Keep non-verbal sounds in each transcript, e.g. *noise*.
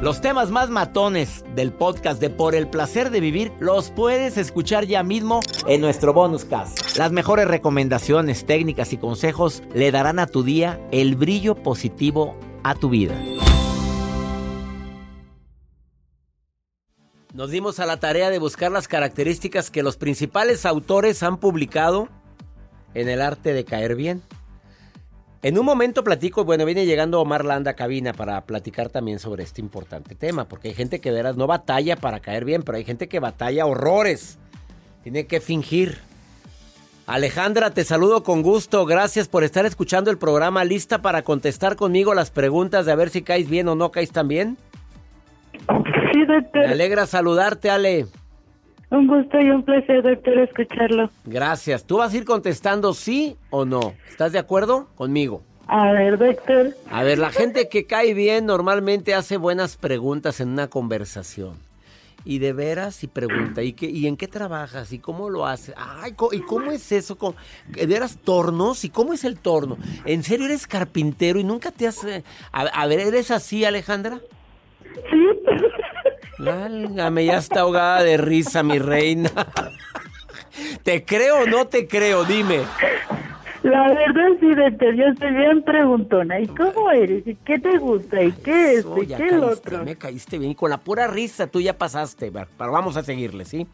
Los temas más matones del podcast de Por el placer de vivir los puedes escuchar ya mismo en nuestro bonus cast. Las mejores recomendaciones, técnicas y consejos le darán a tu día el brillo positivo a tu vida. Nos dimos a la tarea de buscar las características que los principales autores han publicado en el arte de caer bien. En un momento platico, bueno, viene llegando Omar Landa a cabina para platicar también sobre este importante tema, porque hay gente que veras no batalla para caer bien, pero hay gente que batalla horrores. Tiene que fingir. Alejandra, te saludo con gusto. Gracias por estar escuchando el programa. ¿Lista para contestar conmigo las preguntas de a ver si caes bien o no caes tan bien? Me alegra saludarte, Ale. Un gusto y un placer, doctor, escucharlo. Gracias. ¿Tú vas a ir contestando sí o no? ¿Estás de acuerdo conmigo? A ver, doctor. A ver, la gente que cae bien normalmente hace buenas preguntas en una conversación. Y de veras, y pregunta, ¿y, qué, ¿y en qué trabajas? ¿Y cómo lo haces? Ay, ¿y cómo es eso? ¿Cómo- ¿De veras tornos? ¿Y cómo es el torno? ¿En serio eres carpintero y nunca te has... eh, A, a ver, ¿eres así, Alejandra? Sí. *laughs* Válgame, ya está ahogada de risa, mi reina. ¿Te creo o no te creo? Dime. La verdad, sí, doctor, yo bien preguntona. ¿Y cómo eres? ¿Y qué te gusta? ¿Y qué es? ¿Y qué el caíste, otro? Me caíste bien. Y con la pura risa tú ya pasaste. Pero vamos a seguirle, ¿sí?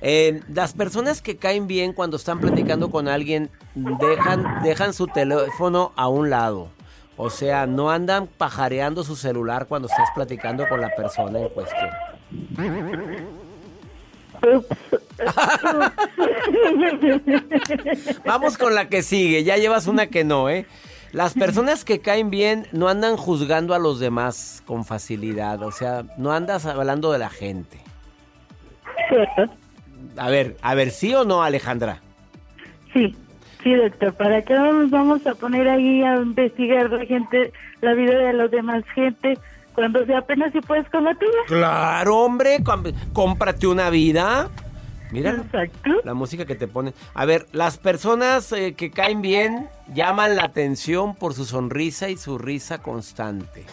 Eh, las personas que caen bien cuando están platicando con alguien dejan, dejan su teléfono a un lado. O sea, no andan pajareando su celular cuando estás platicando con la persona en cuestión. Vamos con la que sigue. Ya llevas una que no, ¿eh? Las personas que caen bien no andan juzgando a los demás con facilidad. O sea, no andas hablando de la gente. A ver, a ver, ¿sí o no, Alejandra? Sí, sí, doctor. ¿Para qué nos vamos a poner ahí a investigar la gente, la vida de los demás gente, cuando si apenas si puedes con la tuya? Claro, hombre. Cómprate una vida. Mira Exacto. la música que te ponen. A ver, las personas eh, que caen bien llaman la atención por su sonrisa y su risa constante.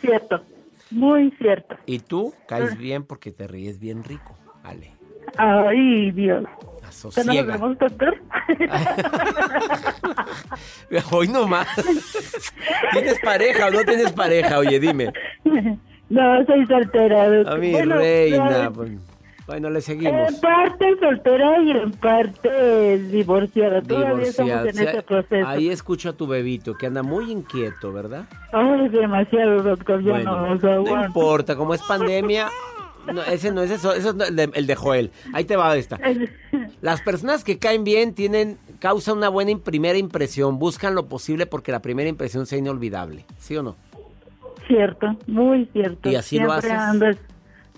Cierto. Muy cierto. Y tú caes bien porque te ríes bien rico, Ale. Ay, Dios. ¿Ya nos Asosiega. vemos, doctor? *laughs* Hoy nomás. ¿Tienes pareja o no tienes pareja? Oye, dime. No, soy soltera. doctor. A mi Bueno, reina. pues, Bueno, le seguimos. En parte soltera y en parte divorciada. Todavía estamos en Divorciada. ese proceso. Ahí escucho a tu bebito que anda muy inquieto, ¿verdad? Ay, demasiado, doctor. Yo Bueno, no no importa, como es pandemia. No, ese no es eso, eso es el de, el de Joel. Ahí te va esta. Las personas que caen bien tienen, causan una buena im- primera impresión, buscan lo posible porque la primera impresión sea inolvidable, ¿sí o no? Cierto, muy cierto. ¿Y así lo haces? ando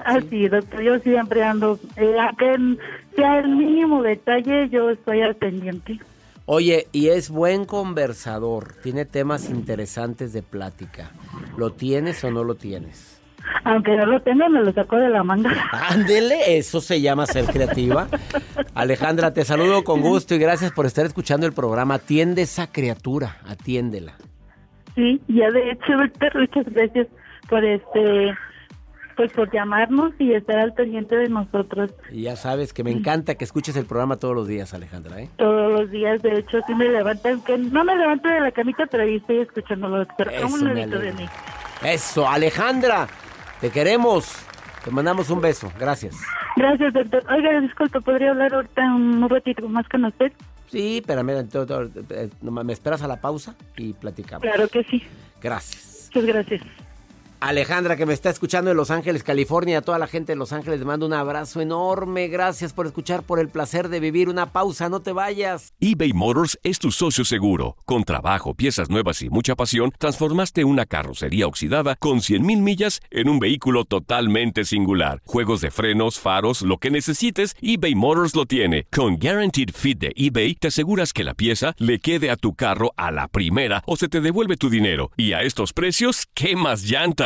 así, doctor. Yo siempre ando. Eh, en- sea el mínimo detalle, yo estoy al pendiente. Oye, y es buen conversador, tiene temas interesantes de plática. ¿Lo tienes o no lo tienes? Aunque no lo tengo, me lo saco de la manga. Ándele, eso se llama ser creativa. Alejandra, te saludo con gusto y gracias por estar escuchando el programa. Atiende esa criatura, atiéndela. Sí, ya de hecho, Víctor, muchas gracias por este pues por llamarnos y estar al pendiente de nosotros. Y ya sabes que me encanta que escuches el programa todos los días, Alejandra, ¿eh? Todos los días, de hecho, sí me levantan, que no me levanto de la camita, pero ahí estoy escuchándolo, doctor. Eso un me de mí. Eso, Alejandra, te queremos. Te mandamos un beso, gracias. Gracias, doctor. Oiga, disculpe, ¿podría hablar ahorita un ratito más con usted? Sí, eh, nomás me esperas a la pausa y platicamos. Claro que sí. Gracias. Muchas gracias. Alejandra, que me está escuchando en Los Ángeles, California, a toda la gente de Los Ángeles, les mando un abrazo enorme. Gracias por escuchar, por el placer de vivir. Una pausa, no te vayas. eBay Motors es tu socio seguro. Con trabajo, piezas nuevas y mucha pasión, transformaste una carrocería oxidada con 100.000 millas en un vehículo totalmente singular. Juegos de frenos, faros, lo que necesites, eBay Motors lo tiene. Con Guaranteed Fit de eBay, te aseguras que la pieza le quede a tu carro a la primera o se te devuelve tu dinero. Y a estos precios, ¿qué más llantas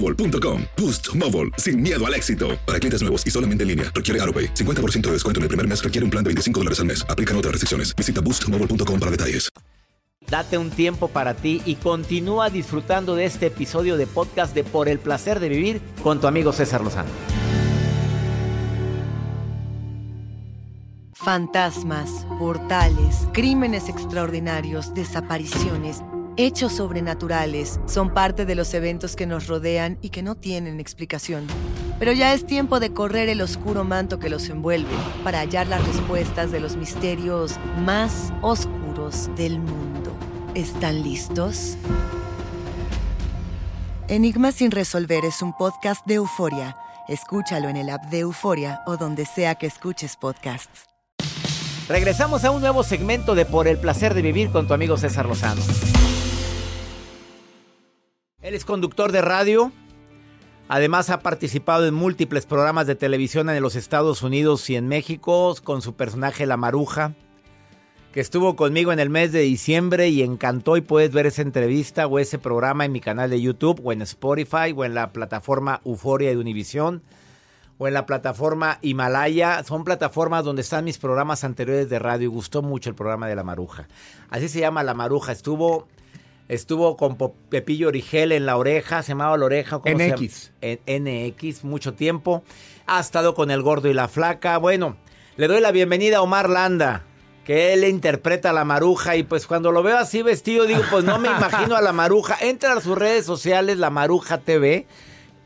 boostmobile.com. Boost Mobile, sin miedo al éxito. Para clientes nuevos y solamente en línea, requiere AroPay. 50% de descuento en el primer mes requiere un plan de 25 dólares al mes. Aplican otras restricciones. Visita boostmobile.com para detalles. Date un tiempo para ti y continúa disfrutando de este episodio de podcast de Por el placer de vivir con tu amigo César Lozano. Fantasmas, portales, crímenes extraordinarios, desapariciones, hechos sobrenaturales son parte de los eventos que nos rodean y que no tienen explicación. Pero ya es tiempo de correr el oscuro manto que los envuelve para hallar las respuestas de los misterios más oscuros del mundo. ¿Están listos? Enigma sin resolver es un podcast de euforia. Escúchalo en el app de Euforia o donde sea que escuches podcasts. Regresamos a un nuevo segmento de Por el placer de vivir con tu amigo César Lozano. Él es conductor de radio. Además ha participado en múltiples programas de televisión en los Estados Unidos y en México con su personaje La Maruja, que estuvo conmigo en el mes de diciembre y encantó y puedes ver esa entrevista o ese programa en mi canal de YouTube o en Spotify o en la plataforma Euforia de Univisión o en la plataforma Himalaya. Son plataformas donde están mis programas anteriores de radio y gustó mucho el programa de La Maruja. Así se llama La Maruja. Estuvo, estuvo con Pepillo Origel en la oreja, se llamaba la oreja. ¿cómo se llama? NX. En NX, mucho tiempo. Ha estado con El Gordo y la Flaca. Bueno, le doy la bienvenida a Omar Landa. Que él interpreta a la maruja y pues cuando lo veo así vestido digo pues no me *laughs* imagino a la maruja. Entra a sus redes sociales, la maruja TV.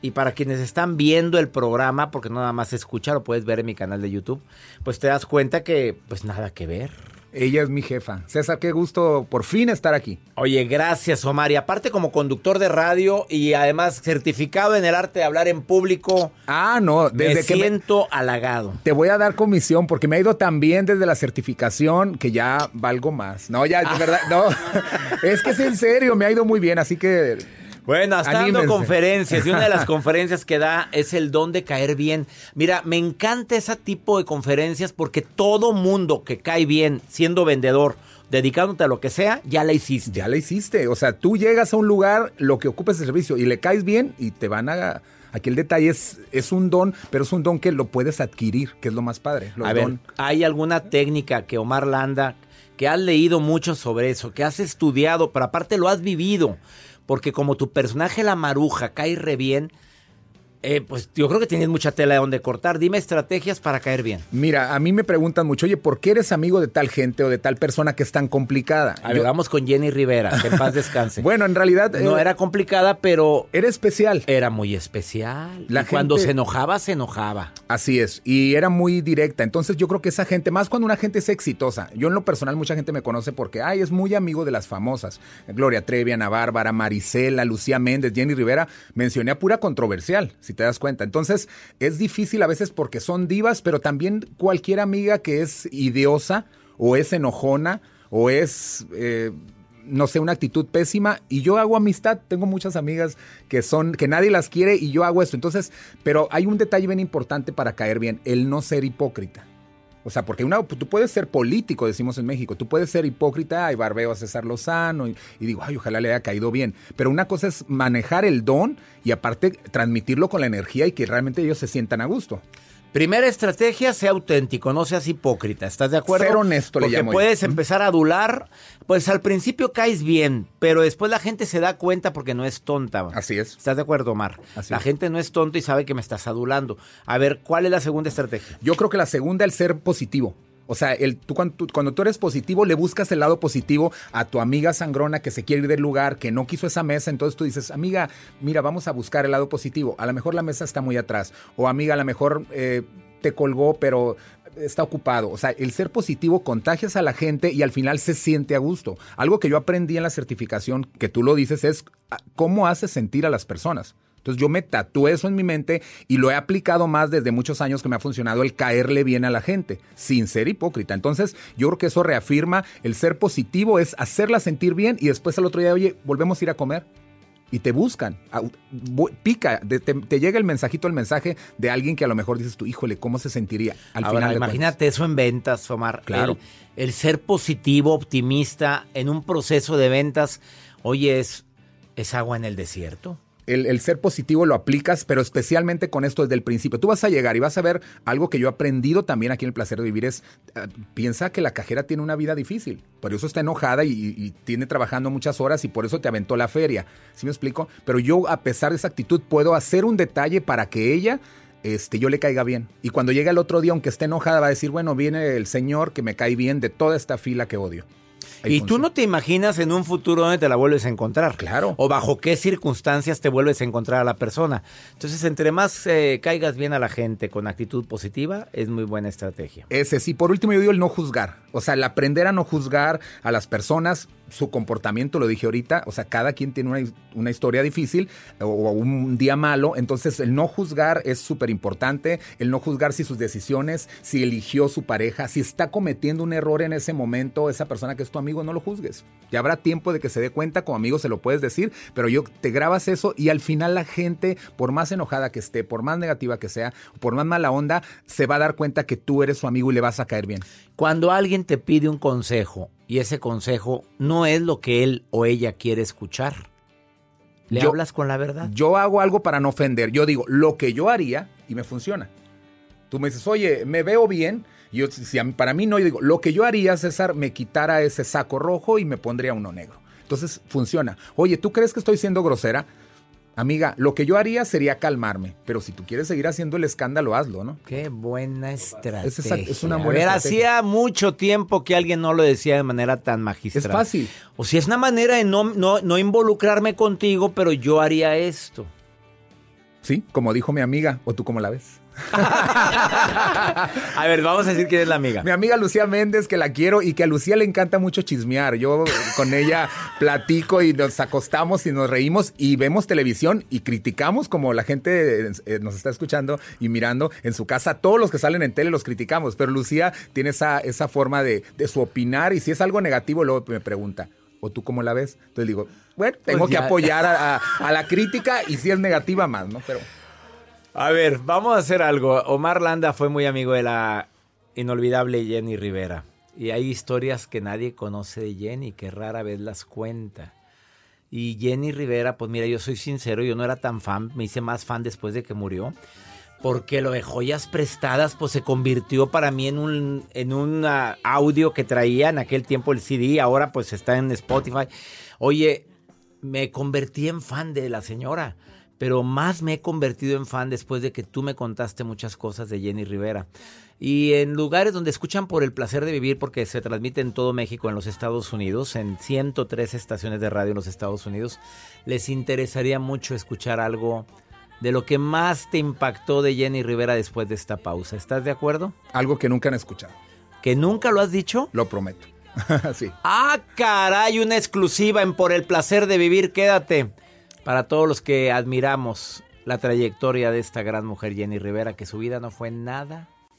Y para quienes están viendo el programa, porque no nada más se escucha, lo puedes ver en mi canal de YouTube, pues te das cuenta que pues nada que ver. Ella es mi jefa. César, qué gusto por fin estar aquí. Oye, gracias Omar. Y aparte como conductor de radio y además certificado en el arte de hablar en público, Ah, no, desde me que me- siento halagado. te voy a dar comisión porque me ha ido tan bien desde la certificación que ya valgo más. No, ya, de verdad, no. *laughs* es que es en serio, me ha ido muy bien, así que Bueno, hasta dando conferencias y una de las *laughs* conferencias que da es el don de caer bien. Mira, me encanta ese tipo de conferencias porque todo mundo que cae bien siendo vendedor, dedicándote a lo que sea, ya la hiciste. ya la hiciste. O sea, tú llegas a un lugar, lo que ocupes el servicio y le caes bien y te van a... Aquí el detalle es, es un don, pero es un don que lo puedes adquirir, que es lo más padre. Los A ver, don. ¿hay alguna técnica que Omar Landa, que has leído mucho sobre eso, que has estudiado, pero aparte lo has vivido? Porque como tu personaje la maruja cae re bien, eh, pues yo creo que tienes mucha tela de donde cortar. Dime estrategias para caer bien. Mira, a mí me preguntan mucho, oye, ¿por qué eres amigo de tal gente o de tal persona que es tan complicada? A ver, Yo- vamos con Jenny Rivera, que en paz *laughs* descanse. bueno, en realidad... no eh, era complicada, pero Era especial. era muy especial. La y cuando se enojaba, se enojaba. Así es, y era muy directa. Entonces yo creo que esa gente, más cuando una gente es exitosa, yo en lo personal mucha gente me conoce porque, ay, es muy amigo de las famosas. Gloria Trevi, Ana Bárbara, Marisela, Lucía Méndez, Jenny Rivera, mencioné a pura controversial. Si te das cuenta. Entonces, es difícil a veces porque son divas, pero también cualquier amiga que es idiosa o es enojona o es... Eh, no sé, una actitud pésima y yo hago amistad. Tengo muchas amigas que son, que nadie las quiere y yo hago esto. Entonces, pero hay un detalle bien importante para caer bien, el no ser hipócrita. O sea, porque una, tú puedes ser político, decimos en México, tú puedes ser hipócrita, y barbeo a César Lozano y, y, digo, ay, ojalá le haya caído bien. Pero una cosa es manejar el don y aparte transmitirlo con la energía y que realmente ellos se sientan a gusto. Primera estrategia, sea auténtico, no seas hipócrita. ¿Estás de acuerdo? Ser honesto Porque le llamo. puedes yo. empezar a adular. Pues al principio caes bien, pero después la gente se da cuenta porque no es tonta. Así es. ¿Estás de acuerdo, Omar? Así la es. gente no es tonta y sabe que me estás adulando. A ver, ¿cuál es la segunda estrategia? Yo creo que la segunda, el ser positivo. O sea, el, tú, cuando, tú, cuando, tú, eres positivo, le buscas el lado positivo a tu amiga sangrona que se quiere ir del lugar, que no quiso esa mesa. Entonces tú dices, amiga, mira, vamos a buscar el lado positivo. A lo mejor la mesa está muy atrás. O amiga, a lo mejor eh, te colgó, pero está ocupado. O sea, el ser positivo contagias a la gente y al final se siente a gusto. Algo que yo aprendí en la certificación, que tú lo dices, es cómo haces sentir a las personas. Entonces yo me tatué eso en mi mente y lo he aplicado más desde muchos años que me ha funcionado el caerle bien a la gente, sin ser hipócrita. Entonces yo creo que eso reafirma el ser positivo, es hacerla sentir bien y después al otro día, oye, volvemos a ir a comer. Y te buscan, pica, te, te, llega el mensajito, el mensaje de alguien que a lo mejor dices tú, híjole, ¿cómo se sentiría? Al Ahora, final imagínate cuentas. eso en ventas, Omar. Claro. El, el ser positivo, optimista en un proceso de ventas, oye, es, es agua en el desierto el, ser positivo lo aplicas, pero especialmente con esto desde el principio. Tú vas a llegar y vas a ver algo que yo he aprendido también aquí en el placer de vivir es, uh, piensa que la cajera tiene una vida difícil, por eso está enojada y, y, tiene trabajando muchas horas y por eso te aventó la feria. ¿Sí me explico? Pero yo a pesar de esa actitud puedo hacer un detalle para que ella... Este, yo le caiga bien. Y cuando llega el otro día, aunque esté enojada, va a decir, bueno, viene el señor que me cae bien de toda esta fila que odio. Y tú no te imaginas en un futuro donde te la vuelves a encontrar. Claro. O bajo qué circunstancias te vuelves a encontrar a la persona. Entonces, entre más eh, caigas bien a la gente con actitud positiva, es muy buena estrategia. Ese sí. Por último, yo digo el no juzgar. O sea, el aprender a no juzgar a las personas, su comportamiento, lo dije ahorita. O sea, cada quien tiene una, una historia difícil o, o, un día malo. Entonces, el no juzgar es súper importante. El no juzgar si sus decisiones, si eligió su pareja, si está cometiendo un error en ese momento, esa persona que es tu amigo, no lo juzgues. Ya habrá tiempo de que se dé cuenta, como amigo se lo puedes decir, pero yo te grabas eso y al final la gente, por más enojada que esté, por más negativa que sea, por más mala onda, se va a dar cuenta que tú eres su amigo y le vas a caer bien. Cuando alguien te pide un consejo y ese consejo no es lo que él o ella quiere escuchar, ¿le yo, hablas con la verdad? Yo hago algo para no ofender. Yo digo lo que yo haría y me funciona. Tú me dices, oye, me veo bien. Yo, si para mí no, yo digo, lo que yo haría, César, me quitara ese saco rojo y me pondría uno negro. Entonces funciona. Oye, ¿tú crees que estoy siendo grosera? Amiga, lo que yo haría sería calmarme, pero si tú quieres seguir haciendo el escándalo, hazlo, ¿no? Qué buena estrategia. Es, esa, es una buena A ver, estrategia. hacía mucho tiempo que alguien no lo decía de manera tan magistral. Es fácil. O si es una manera de no, no, no involucrarme contigo, pero yo haría esto. Sí, como dijo mi amiga, o tú cómo la ves. *laughs* a ver, vamos a decir quién es la amiga. Mi amiga Lucía Méndez, que la quiero y que a Lucía le encanta mucho chismear. Yo con ella platico y nos acostamos y nos reímos y vemos televisión y criticamos como la gente eh, nos está escuchando y mirando en su casa. Todos los que salen en tele los criticamos, pero Lucía tiene esa, esa forma de, de su opinar y si es algo negativo luego me pregunta. ¿O tú cómo la ves? Entonces digo, bueno, tengo pues que apoyar a, a, a la crítica y si es negativa más, ¿no? Pero... A ver, vamos a hacer algo. Omar Landa fue muy amigo de la inolvidable Jenny Rivera. Y hay historias que nadie conoce de Jenny, que rara vez las cuenta. Y Jenny Rivera, pues mira, yo soy sincero, yo no era tan fan, me hice más fan después de que murió. Porque lo de joyas prestadas, pues se convirtió para mí en un, en uh, audio que traía en aquel tiempo el CD, ahora pues está en Spotify. Oye, me convertí en fan de la señora pero más me he convertido en fan después de que tú me contaste muchas cosas de Jenny Rivera. Y en lugares donde escuchan por el placer de vivir, porque se transmite en todo México, en los Estados Unidos, en 103 estaciones de radio en los Estados Unidos, les interesaría mucho escuchar algo de lo que más te impactó de Jenny Rivera después de esta pausa. ¿Estás de acuerdo? Algo que nunca han escuchado. ¿Que nunca lo has dicho? Lo prometo. *laughs* sí. Ah, caray, una exclusiva en Por el placer de vivir, quédate para todos los que admiramos la trayectoria de esta gran mujer Jenny Rivera, que su vida no fue nada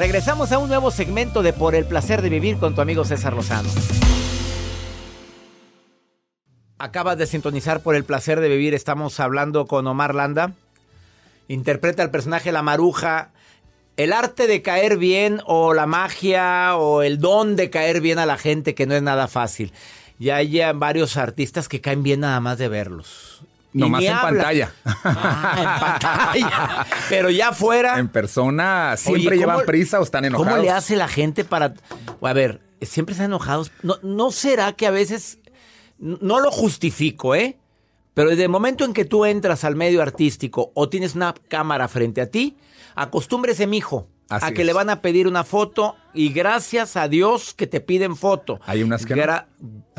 Regresamos a un nuevo segmento de Por el placer de vivir con tu amigo César Lozano. Acabas de sintonizar por el placer de vivir. Estamos hablando con Omar Landa. Interpreta el personaje La Maruja. El arte de caer bien o la magia o el don de caer bien a la gente que no es nada fácil. Ya hay varios artistas que caen bien nada más de verlos. Nomás en pantalla. Ah, en pantalla. *laughs* Pero ya fuera. En persona siempre Oye, ¿cómo- llevan prisa o están enojados. ¿Cómo le hace la gente para.? A ver, siempre están enojados. ¿No, ¿No será que a veces.? No lo justifico, ¿eh? Pero desde el momento en que tú entras al medio artístico o tienes una cámara frente a ti, acostúmbrese, mijo, Así a que es. le van a pedir una foto y gracias a Dios que te piden foto. Hay unas que no. Gra-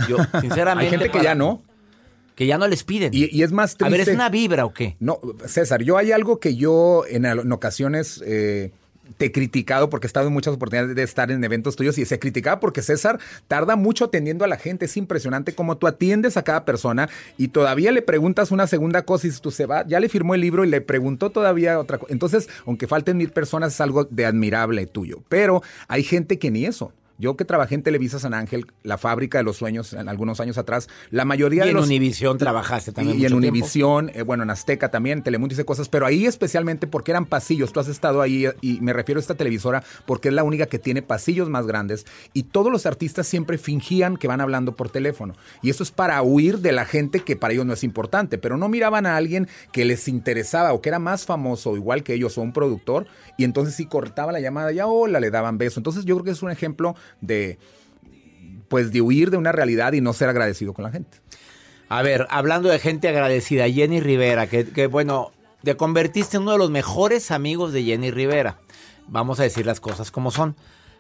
Yo, sinceramente. *laughs* Hay gente que para- ya no. Que ya no les piden. Y, y es más a triste. ver, ¿es una vibra o qué? No, César, yo hay algo que yo en, ocasiones eh, te he criticado porque he estado en muchas oportunidades de estar en eventos tuyos y se criticaba porque César tarda mucho atendiendo a la gente. Es impresionante cómo tú atiendes a cada persona y todavía le preguntas una segunda cosa y tú se va, ya le firmó el libro y le preguntó todavía otra cosa. Entonces, aunque falten mil personas, es algo de admirable tuyo. Pero hay gente que ni eso. Yo que trabajé en Televisa San Ángel, la fábrica de los sueños, en algunos años atrás, la mayoría Y de en los... Univisión trabajaste también Y en. Univisión, eh, bueno, en Azteca también, Telemundo hice cosas, pero ahí especialmente porque eran pasillos. Tú has estado ahí y me refiero a esta televisora porque es la única que tiene pasillos más grandes y todos los artistas siempre fingían que van hablando por teléfono. Y eso es para huir de la gente que para ellos no es importante, pero no miraban a alguien que les interesaba o que era más famoso, igual que ellos, o un productor, y entonces sí cortaba la llamada, ya hola, le daban beso. Entonces yo creo que es un ejemplo de pues de huir de una realidad y no ser agradecido con la gente. A ver, hablando de gente agradecida, Jenny Rivera, que, que, bueno, te convertiste en uno de los mejores amigos de Jenny Rivera. Vamos a decir las cosas como son.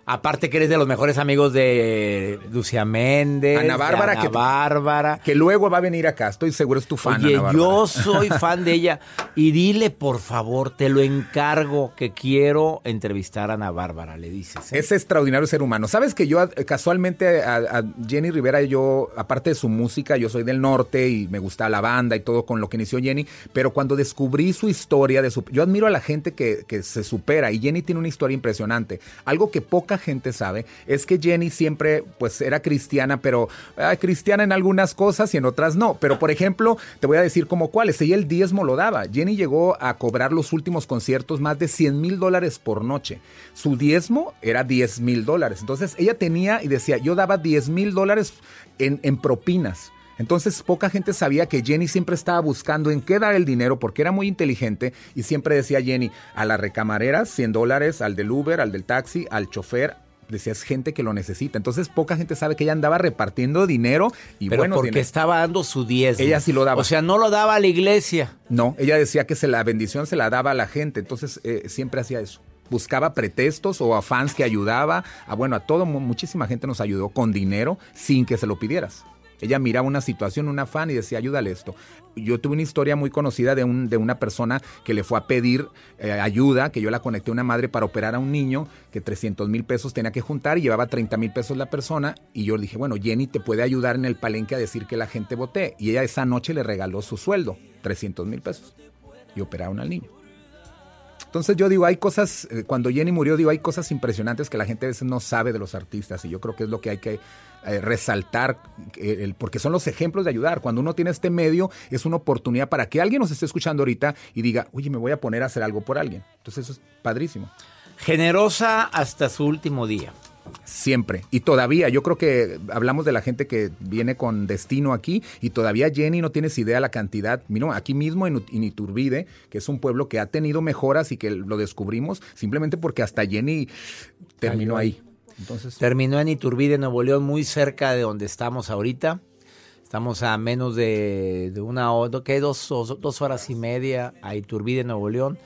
Aparte que eres de los mejores amigos de Lucia Méndez, Ana Bárbara, de Ana que- Bárbara. Que luego va a venir acá, estoy seguro es tu fan. Oye, Ana yo soy fan de ella. Y dile, por favor, te lo encargo, que quiero entrevistar a Ana Bárbara, le dices. ¿eh? Es extraordinario ser humano. Sabes que yo casualmente a, a Jenny Rivera, yo, aparte de su música, yo soy del norte y me gusta la banda y todo con lo que inició Jenny, pero cuando descubrí su historia, de su, yo admiro a la gente que, que se supera y Jenny tiene una historia impresionante. Algo que poca gente sabe es que Jenny siempre pues era cristiana, pero ah, cristiana en algunas cosas y en otras no. Pero por ejemplo, te voy a decir como cuáles. Ella el diezmo lo daba. Jenny llegó a cobrar los últimos conciertos más de 100 mil dólares por noche. Su diezmo era 10 mil dólares. Entonces ella tenía y decía, yo daba 10 mil dólares en, en propinas. Entonces poca gente sabía que Jenny siempre estaba buscando en qué dar el dinero porque era muy inteligente y siempre decía Jenny, a la recamarera 100 dólares, al del Uber, al del taxi, al chofer, decía, es gente que lo necesita. Entonces poca gente sabe que ella andaba repartiendo dinero y Pero bueno, porque dinero. estaba dando su diezmo. Ella sí lo daba. O sea, no lo daba a la iglesia. No, ella decía que se la bendición se la daba a la gente, entonces eh, siempre hacía eso. Buscaba pretextos o a fans que ayudaba, a bueno, a todo, mu- muchísima gente nos ayudó con dinero sin que se lo pidieras. Ella miraba una situación, una fan y decía, ayúdale esto. Yo tuve una historia muy conocida de, un, de una persona que le fue a pedir eh, ayuda, que yo la conecté a una madre para operar a un niño, que 300 mil pesos tenía que juntar y llevaba 30 mil pesos la persona. Y yo le dije, bueno, Jenny te puede ayudar en el palenque a decir que la gente vote. Y ella esa noche le regaló su sueldo, 300 mil pesos. Y operaron al niño. Entonces yo digo, hay cosas, eh, cuando Jenny murió, digo, hay cosas impresionantes que la gente a veces no sabe de los artistas y yo creo que es lo que hay que eh, resaltar, eh, el- porque son los ejemplos de ayudar. Cuando uno tiene este medio, es una oportunidad para que alguien nos esté escuchando ahorita y diga, oye, me voy a poner a hacer algo por alguien. Entonces eso es padrísimo. Generosa hasta su último día. Siempre. Y todavía, yo creo que hablamos de la gente que viene con destino aquí y todavía Jenny no tienes idea la cantidad. Mira, aquí mismo en, Iturbide, que es un pueblo que ha tenido mejoras y que lo descubrimos simplemente porque hasta Jenny terminó ahí. Terminó en Iturbide, Nuevo León, muy cerca de donde estamos ahorita. Estamos a menos de, una hora, dos, dos horas y media a Iturbide, Nuevo León.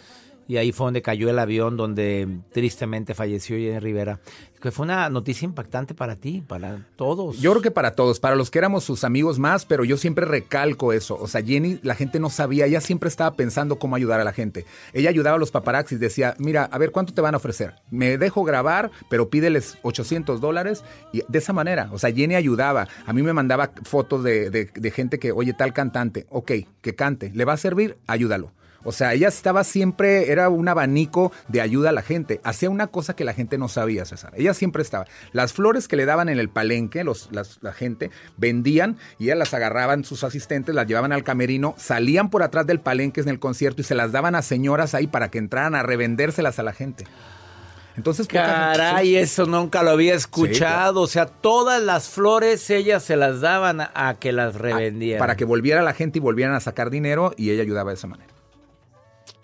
Y ahí fue donde cayó el avión donde tristemente falleció Jenny Rivera. Que fue una noticia impactante para ti, para todos. Yo creo que para todos, para los que éramos sus amigos más, pero yo siempre recalco eso. O sea, Jenny, la gente no sabía, ella siempre estaba pensando cómo ayudar a la gente. Ella ayudaba a los paparazzis, decía, mira, a ver, ¿cuánto te van a ofrecer? Me dejo grabar, pero pídeles 800 dólares. Y de esa manera, o sea, Jenny ayudaba. A mí me mandaba fotos de, de- de gente que, oye, tal cantante, ok, que cante, ¿le va a servir? Ayúdalo. O sea, ella estaba siempre, era un abanico de ayuda a la gente. Hacía una cosa que la gente no sabía, César. Ella siempre estaba. Las flores que le daban en el palenque, los, las- la gente, vendían y ellas las agarraban sus asistentes, las llevaban al camerino, salían por atrás del palenque en el concierto y se las daban a señoras ahí para que entraran a revendérselas a la gente. Entonces, gente- Caray, sí. eso nunca lo había escuchado. O sea, todas las flores ellas se las daban a, a que las revendieran. para que volviera la gente y volvieran a sacar dinero y ella ayudaba de esa manera.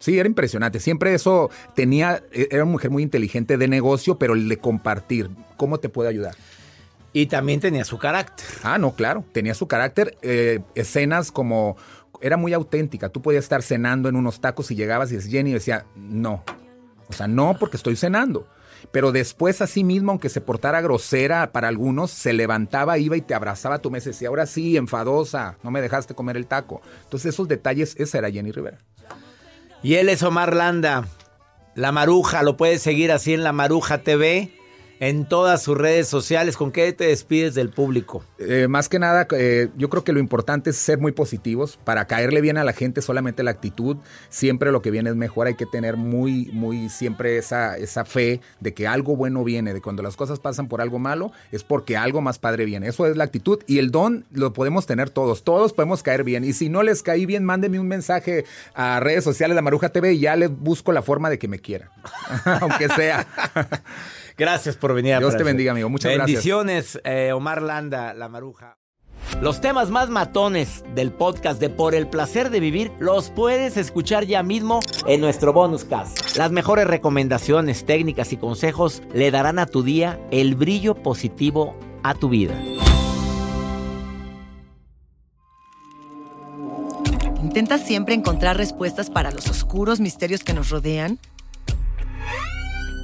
Sí, era impresionante. Siempre eso tenía, era una mujer muy inteligente de negocio, pero el de compartir, ¿cómo te puede ayudar? Y también tenía su carácter. Ah, no, claro, tenía su carácter, eh, escenas como, era muy auténtica. Tú podías estar cenando en unos tacos y llegabas y es Jenny y decía, no. O sea, no, porque estoy cenando. Pero después, así mismo, aunque se portara grosera para algunos, se levantaba, iba y te abrazaba a tu mesa y decía, ahora sí, enfadosa, no me dejaste comer el taco. Entonces, esos detalles, esa era Jenny Rivera. Y él es Omar Landa. La Maruja, lo puedes seguir así en La Maruja TV, en todas sus redes sociales. ¿Con qué te despides del público? Eh, más que nada, eh, yo creo que lo importante es ser muy positivos. Para caerle bien a la gente, solamente la actitud. Siempre lo que viene es mejor. Hay que tener muy, muy siempre esa, esa fe de que algo bueno viene. De cuando las cosas pasan por algo malo, es porque algo más padre viene. Eso es la actitud. Y el don lo podemos tener todos. Todos podemos caer bien. Y si no les caí bien, mándenme un mensaje a redes sociales de Maruja TV y ya les busco la forma de que me quieran. *laughs* Aunque sea. Gracias por venir. a Dios te Placer. bendiga, amigo. Muchas gracias. Bendiciones, eh, Omar Landa, La Maruja. Los temas más matones del podcast de Por el placer de vivir los puedes escuchar ya mismo en nuestro bonus cast. Las mejores recomendaciones, técnicas y consejos le darán a tu día el brillo positivo a tu vida. ¿Intentas siempre encontrar respuestas para los oscuros misterios que nos rodean?